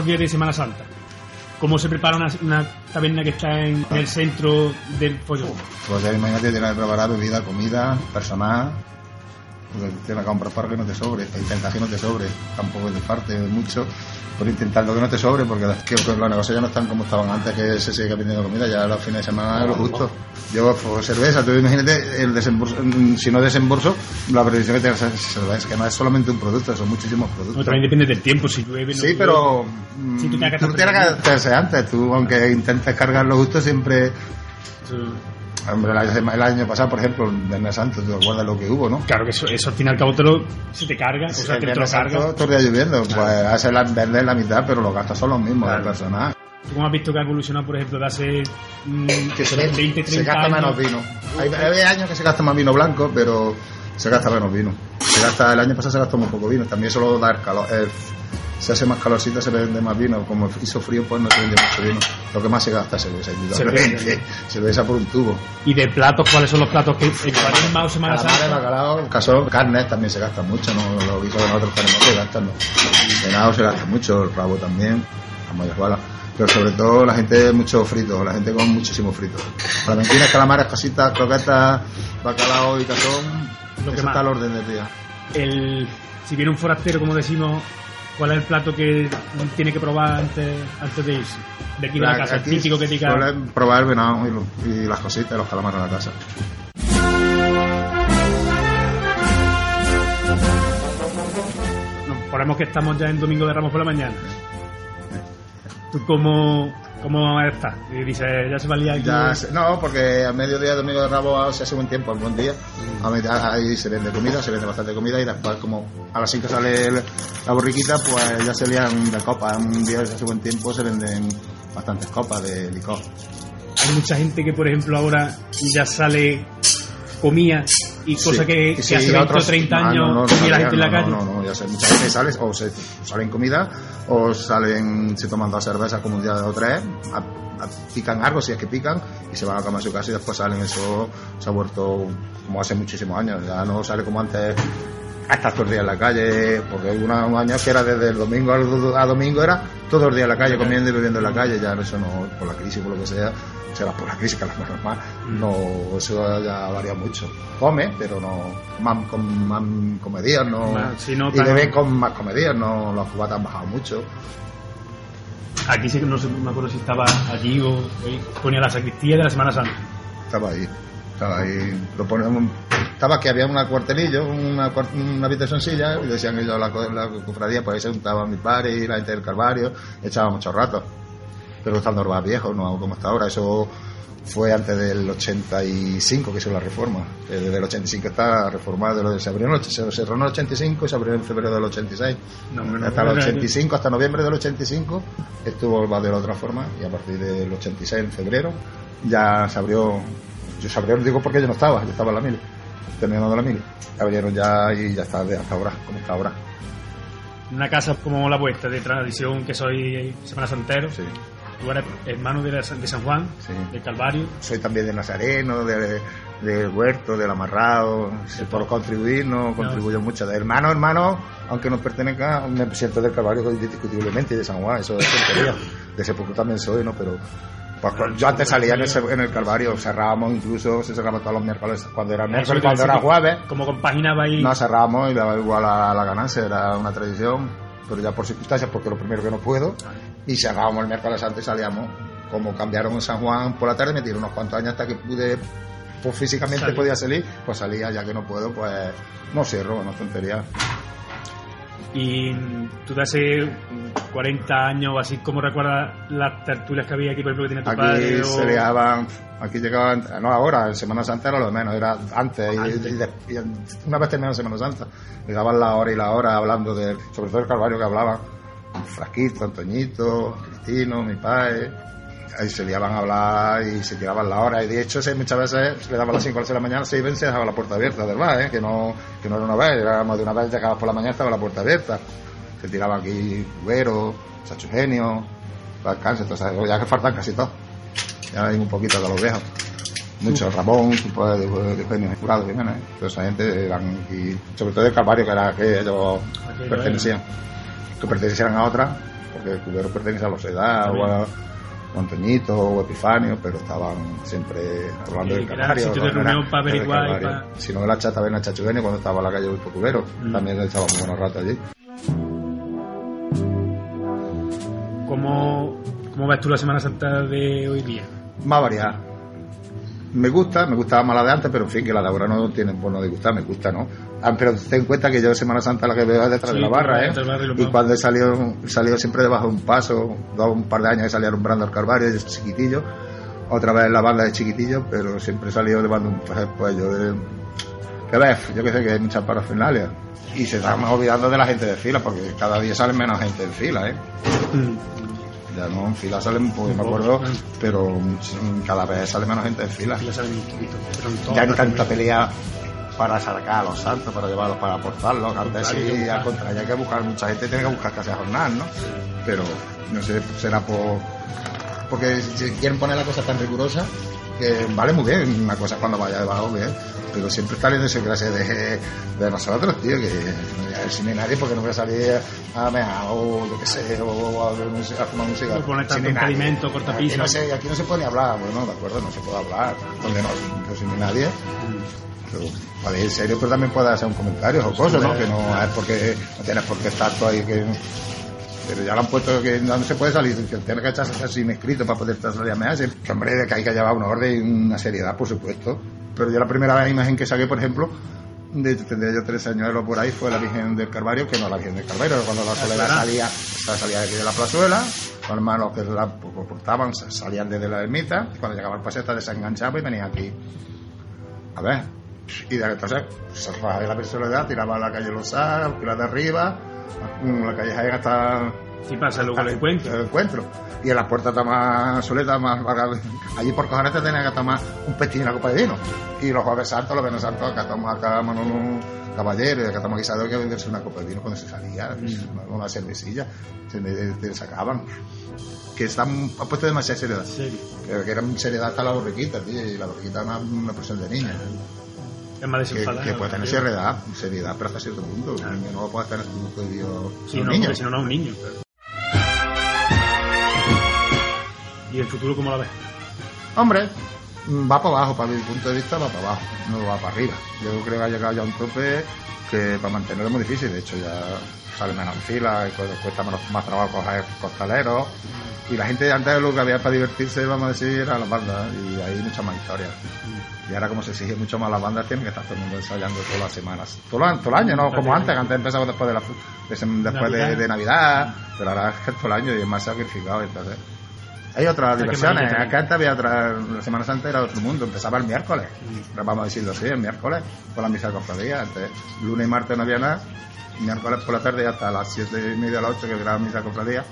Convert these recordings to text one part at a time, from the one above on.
Casos días de Semana Santa. ¿Cómo se prepara una, una taberna que está en, el centro del pollo? Pues ya imagínate, tienes que preparar bebida, comida, personal. Pues tienes que comprar para que no te sobre, intentar que no te sobre. Tampoco te parte mucho, pero intentando que no te sobre, porque las- que, negocios ya no están como estaban antes, que se sigue vendiendo comida, ya los fines de semana es lo justo. Yo, pues, cerveza, tú imagínate el desembolso, mm, si no desembolso, la previsión que tienes cerveza, que no es solamente un producto, son muchísimos No, productos. también depende del tiempo, si llueve, no Sí, llueve. pero Sí, tú mm, tienes que tú estar tienes que preparado. hacerse antes. Tú, aunque intentes cargarlo justo, siempre... Hombre, el año, el año pasado, por ejemplo, el Viernes Santo, ¿te acuerdas lo que hubo, no? Claro que eso, eso al fin y al cabo te lo, se te carga, o sea, el te, lo carga. Todo el día lloviendo. Pues hace la, vender la mitad, pero los gastos son los mismos Claro. del personal. ¿Tú cómo has visto que ha evolucionado, por ejemplo, de hace mm, Que se, 20, 30 se gasta años? menos vino. Hay, hay años que se gasta más vino blanco, pero se gasta menos vino. Se gasta, el año pasado se gastó muy poco vino. También solo dar calor. eh, se hace más calorcito, se vende más vino. Como hizo frío, pues no se vende mucho vino. Lo que más se gasta es cerveza. indudablemente. Cerveza por un tubo. Y de platos, ¿cuáles son los platos que cuaresma o Calamares, Santa? bacalao, casón, carnes también se gasta mucho, ¿no? Los guisos que nosotros tenemos se gastan, ¿no? Venado se gasta mucho, el rabo también, la mollajuela. Pero sobre todo la gente mucho frito, la gente come muchísimo frito. Clementinas, calamares, casitas, croquetas, bacalao y cazón, Lo que más. está al orden del día. El, si viene un forastero, como decimos, ¿cuál es el plato que tiene que probar antes, antes de irse? De aquí de la, casa, el típico que diga... probar el venado y, lo- y las cositas y los calamares en la casa. Nos ponemos que estamos ya en Domingo de Ramos por la mañana. ¿Tú cómo, cómo estás? Y dices, ya se va a liar aquí. Ya se- no, porque a mediodía, domingo de rabo, se hace buen tiempo, buen día. A med- a- Ahí se vende comida, se vende bastante comida y después, como a las 5 sale el- la borriquita, pues ya se lían de copas. Un día, se hace buen tiempo, se venden bastantes copas de licor. Hay mucha gente que, por ejemplo, ahora ya sale comía y cosa Sí, que, que sí, hace 20 otros- o 30 ah, años no, no, no, la gente en la calle. No, no, ya sé, mucha gente sale, o se salen comida, o salen, se toman dos cervezas como un día o tres, a- a- pican algo si es que pican, y se van a comer a su casa y después salen. Eso se ha vuelto como hace muchísimos años, ya no sale como antes hasta todo el día en la calle, porque hubo una- un año que era desde el domingo a domingo, era todo el día en la calle, comiendo y bebiendo en la calle, ya eso no, por la crisis, por lo que sea, será por la crisis que es lo más normal, no, eso ya varía mucho. Come, pero no, más, con más comedias, no, Más, si no, y tan- beben con más comedias, no, los cubatas han bajado mucho. Aquí sí que no sé, me acuerdo si estaba allí o ahí, ponía la sacristía de la Semana Santa. Estaba ahí, estaba ahí, lo ponemos, estaba que había un cuartelillo, una, una habitación silla, y decían ellos la, la cofradía, pues ahí se juntaban mis padres y la gente del Calvario, echaba muchos ratos. Pero estando más viejo, no como está ahora, eso fue antes del 85 que hizo la reforma. que Desde el 85 está reformado, se abrió en el, se cerró en el 85 y se abrió en febrero del 86. No, no, hasta el no, no. 85, hasta noviembre del 85, estuvo el bar de la otra forma y a partir del 86, en febrero, ya se abrió. Yo se abrió, digo porque yo no estaba, yo estaba en la mili, terminando la mili. Abrieron ya y ya está de hasta ahora, como está ahora. Una casa como la vuestra, de tradición, que soy Semana Santero. Sí. Tú eres hermano de, de San Juan, Sí. del Calvario. soy también de Nazareno, de, de Huerto, del Amarrado, si por contribuir no contribuyo mucho. De hermano, hermano, aunque no pertenezca, me siento del Calvario indiscutiblemente y de San Juan, eso es tontería. De ese poco también soy, ¿no? Pero pues, yo antes salía en, ese- en el Calvario, cerrábamos incluso, se cerraba todos los miércoles, cuando era miércoles, Eso te cuando era jueves, Como compaginaba ahí. no cerrábamos y daba igual a la ganancia, era una tradición, pero ya por circunstancias, porque lo primero que no puedo, y cerrábamos el miércoles antes y salíamos. Como cambiaron en San Juan por la tarde, me tiré unos cuantos años hasta que pude, pues físicamente podía salir, pues salía, ya que no puedo, pues no cierro, no tontería. Y tú de hace 40 años o así, ¿cómo recuerdas las tertulias que había aquí, por ejemplo, que tiene tu Aquí padre? o- se liaban, aquí llegaban, no ahora, en Semana Santa era lo de menos, era antes, Antes. Y, y una vez terminada Semana Santa, llegaban la hora y la hora hablando de, sobre todo el Calvario que hablaban, Frasquito, Antoñito, Cristino, mi padre, ahí se liaban a hablar y se tiraban la hora, y de hecho muchas veces se le daban las 5 o las 6 de la mañana, se iban y se dejaba la puerta abierta del bar, ¿eh? que, no, que no era una vez, era más de una vez llegabas por la mañana estaba la puerta abierta, se tiraban aquí Cubero, Sacho Genio, Alcance, entonces ya que faltan casi todos. Ya hay un poquito de los viejos. Muchos, Ramón, de, de, de Eugenio Jurado, Jiménez, toda esa gente eran, y sobre todo el Calvario, que era que ellos pertenecían, que pertenecieran a otra, porque Cubero pertenece a los Edad o a o Antoñito o Epifanio, pero estaban siempre hablando del sitio de no era- reunión para averiguar Si no, la chata ven a Chacho Genio cuando estaba en la calle del Cubero, Mm. también echaba muy buenos ratos allí. ¿Cómo, ¿Cómo ves tú la Semana Santa de hoy día? más variada. Me gusta, me gustaba más la de antes, pero en fin, que la de ahora no tiene por no disgustar, me gusta, ¿no? Ah, pero ten en cuenta que yo Semana Santa la que veo es detrás Sí, de la barra, ¿eh? y cuando he salido, he salido siempre debajo de un paso, dos, un par de años he salido alumbrando el Calvario, yo chiquitillo, otra vez en la banda de chiquitillo, pero siempre he salido llevando un pues, pues yo de... ¿Qué ves? Yo que sé que hay muchas parafernalias. Y se están olvidando de la gente de fila, porque cada día sale menos gente en fila, ¿eh? Ya no, en fila salen, pues me acuerdo, pero cada vez sale menos gente en fila. Ya saben un poquito, pero en todas Ya hay las tanta familias. pelea para sacar a los santos, para llevarlos, para aportarlos. Antes sí, al contrario, hay que buscar, mucha gente tiene que buscar casi a jornal, ¿no? Pero no sé, será por. Porque si quieren poner la cosa tan rigurosa, que vale muy bien, una cosa cuando vaya debajo, bien. Pero siempre está en esa clase de, de nosotros, tío, que a ver si no hay nadie porque no voy a salir a mear o yo qué sé, o a, ver música, a fumar música. O poner tanto no impedimento, cortapisas. Aquí no, aquí no se puede ni hablar, bueno, de acuerdo, no se puede hablar, donde no, no hay nadie. Pero, vale, en serio, pero también puede hacer un comentario o cosas, ¿no? Que no es porque no tienes por qué estar tú ahí que. Pero ya lo han puesto que no se puede salir, que tienes que echarse sin escrito para poder a mearse. Que, hombre, que hay que llevar una orden y una seriedad, por supuesto. Pero yo la primera imagen que saqué, por ejemplo, de, tendría yo tres años por ahí, fue la Virgen del Calvario, que no la Virgen del Calvario, cuando la soledad salía, salía de aquí de la plazuela, los hermanos que la portaban salían desde la ermita, cuando llegaba el paseo desenganchaba y venía aquí. A ver, y de entonces se bajaba de la personalidad, tiraba a la calle Losar, la de arriba, la calle Jaén hasta Sí pasa luego el encuentro. el encuentro. Y en la puerta está más soleta, más. Allí por cojones te tenía que tomar un pestín y una copa de vino. Y los jueves santos, los viernes santos, acá tomamos acá mano un caballero, y acá tomamos guisado que beberse una copa de vino cuando se salía, una, una cervecilla, se le, le sacaban. Que están, han puesto demasiada seriedad. serio. Que, que era seriedad hasta la borriquita, tío, y la borriquita es una, una persona de niña. Más Que, que puede tener seriedad, seriedad, pero hasta cierto punto. Un niño no puede tener un Dios. Sí, un no, niño. porque si no, no es un niño. claro. ¿Y el futuro cómo lo ves? Hombre, va para abajo, para mi punto de vista va para abajo, no va para arriba. Yo creo que ha llegado ya a un tope que para mantenerlo es muy difícil, de hecho ya sale menos en fila, cuesta menos, más trabajo coger costaleros. Y la gente antes lo que había para divertirse, vamos a decir, era las bandas, y hay muchas más historias. Y ahora como se exige mucho más las bandas, tienen que estar todo el mundo ensayando todas las semanas. Todo, el- todo el año, no como antes, que antes empezamos después de la de después de, Navidad. de Navidad, pero ahora es que todo el año y es más sacrificado, entonces. Hay otras diversiones, acá antes había otra, la Semana Santa era otro mundo, empezaba el miércoles, vamos a decirlo así, el miércoles, con la misa de cofradía, antes lunes y martes no había nada, miércoles por la tarde hasta las siete y media a las ocho que era la misa de cofradía,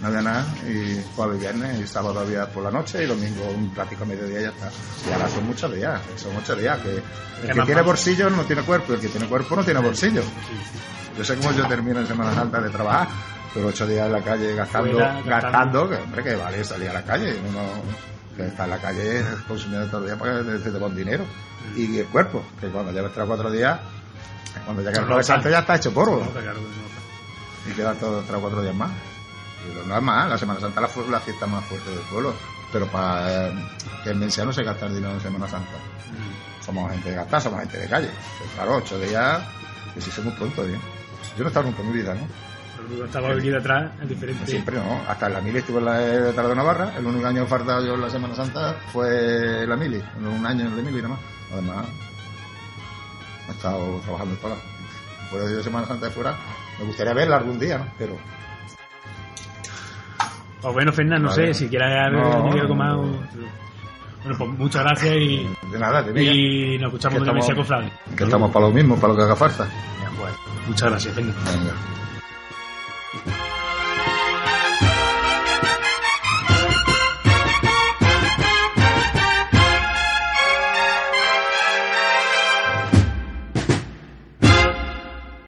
no había nada, y jueves y viernes, y sábado había por la noche, y domingo un plático a mediodía y ya está. Y ahora son muchos días, son ocho días, que el ¿Qué que tiene bolsillo no tiene cuerpo, y el que tiene cuerpo no tiene bolsillo. Yo sé cómo yo termino en Semana Santa de trabajar, pero ocho días en la calle gastando, Fuera, gastando. que hombre, que vale salir a la calle, uno que está en la calle consumiendo todo el día para que te dinero. Y el cuerpo, que cuando lleves tres o cuatro días, cuando llegue el No, no, santo ya está hecho porro, No, claro, no. y quedan todos tres o cuatro días más. Y no es más, la Semana Santa es la, la fiesta más fuerte del pueblo, pero para eh, que el no se gasta el dinero en Semana Santa. Somos gente de gastar, somos gente de calle. Pero claro, ocho días, que sí son muy pronto, ¿eh? Yo no he estado nunca en mi vida, ¿no? Estaba aquí detrás, es diferente. Siempre no. Hasta en la mili estuve en la de Tarde de Navarra. El único año faltado yo en la Semana Santa fue la mili. Un año en la mili nada más. Además, he estado trabajando en todas. Fuera de Semana Santa de fuera, me gustaría verla algún día, ¿no? Pero Pues bueno, Fernando, no Vale. sé, si quieres No. algo más. o- Bueno, pues muchas gracias y, de nada, de mí, ¿eh? y nos escuchamos de la mesa cofrade. que estamos para lo mismo, para lo que haga falta. Muchas gracias, Fernando. Venga. Thank you.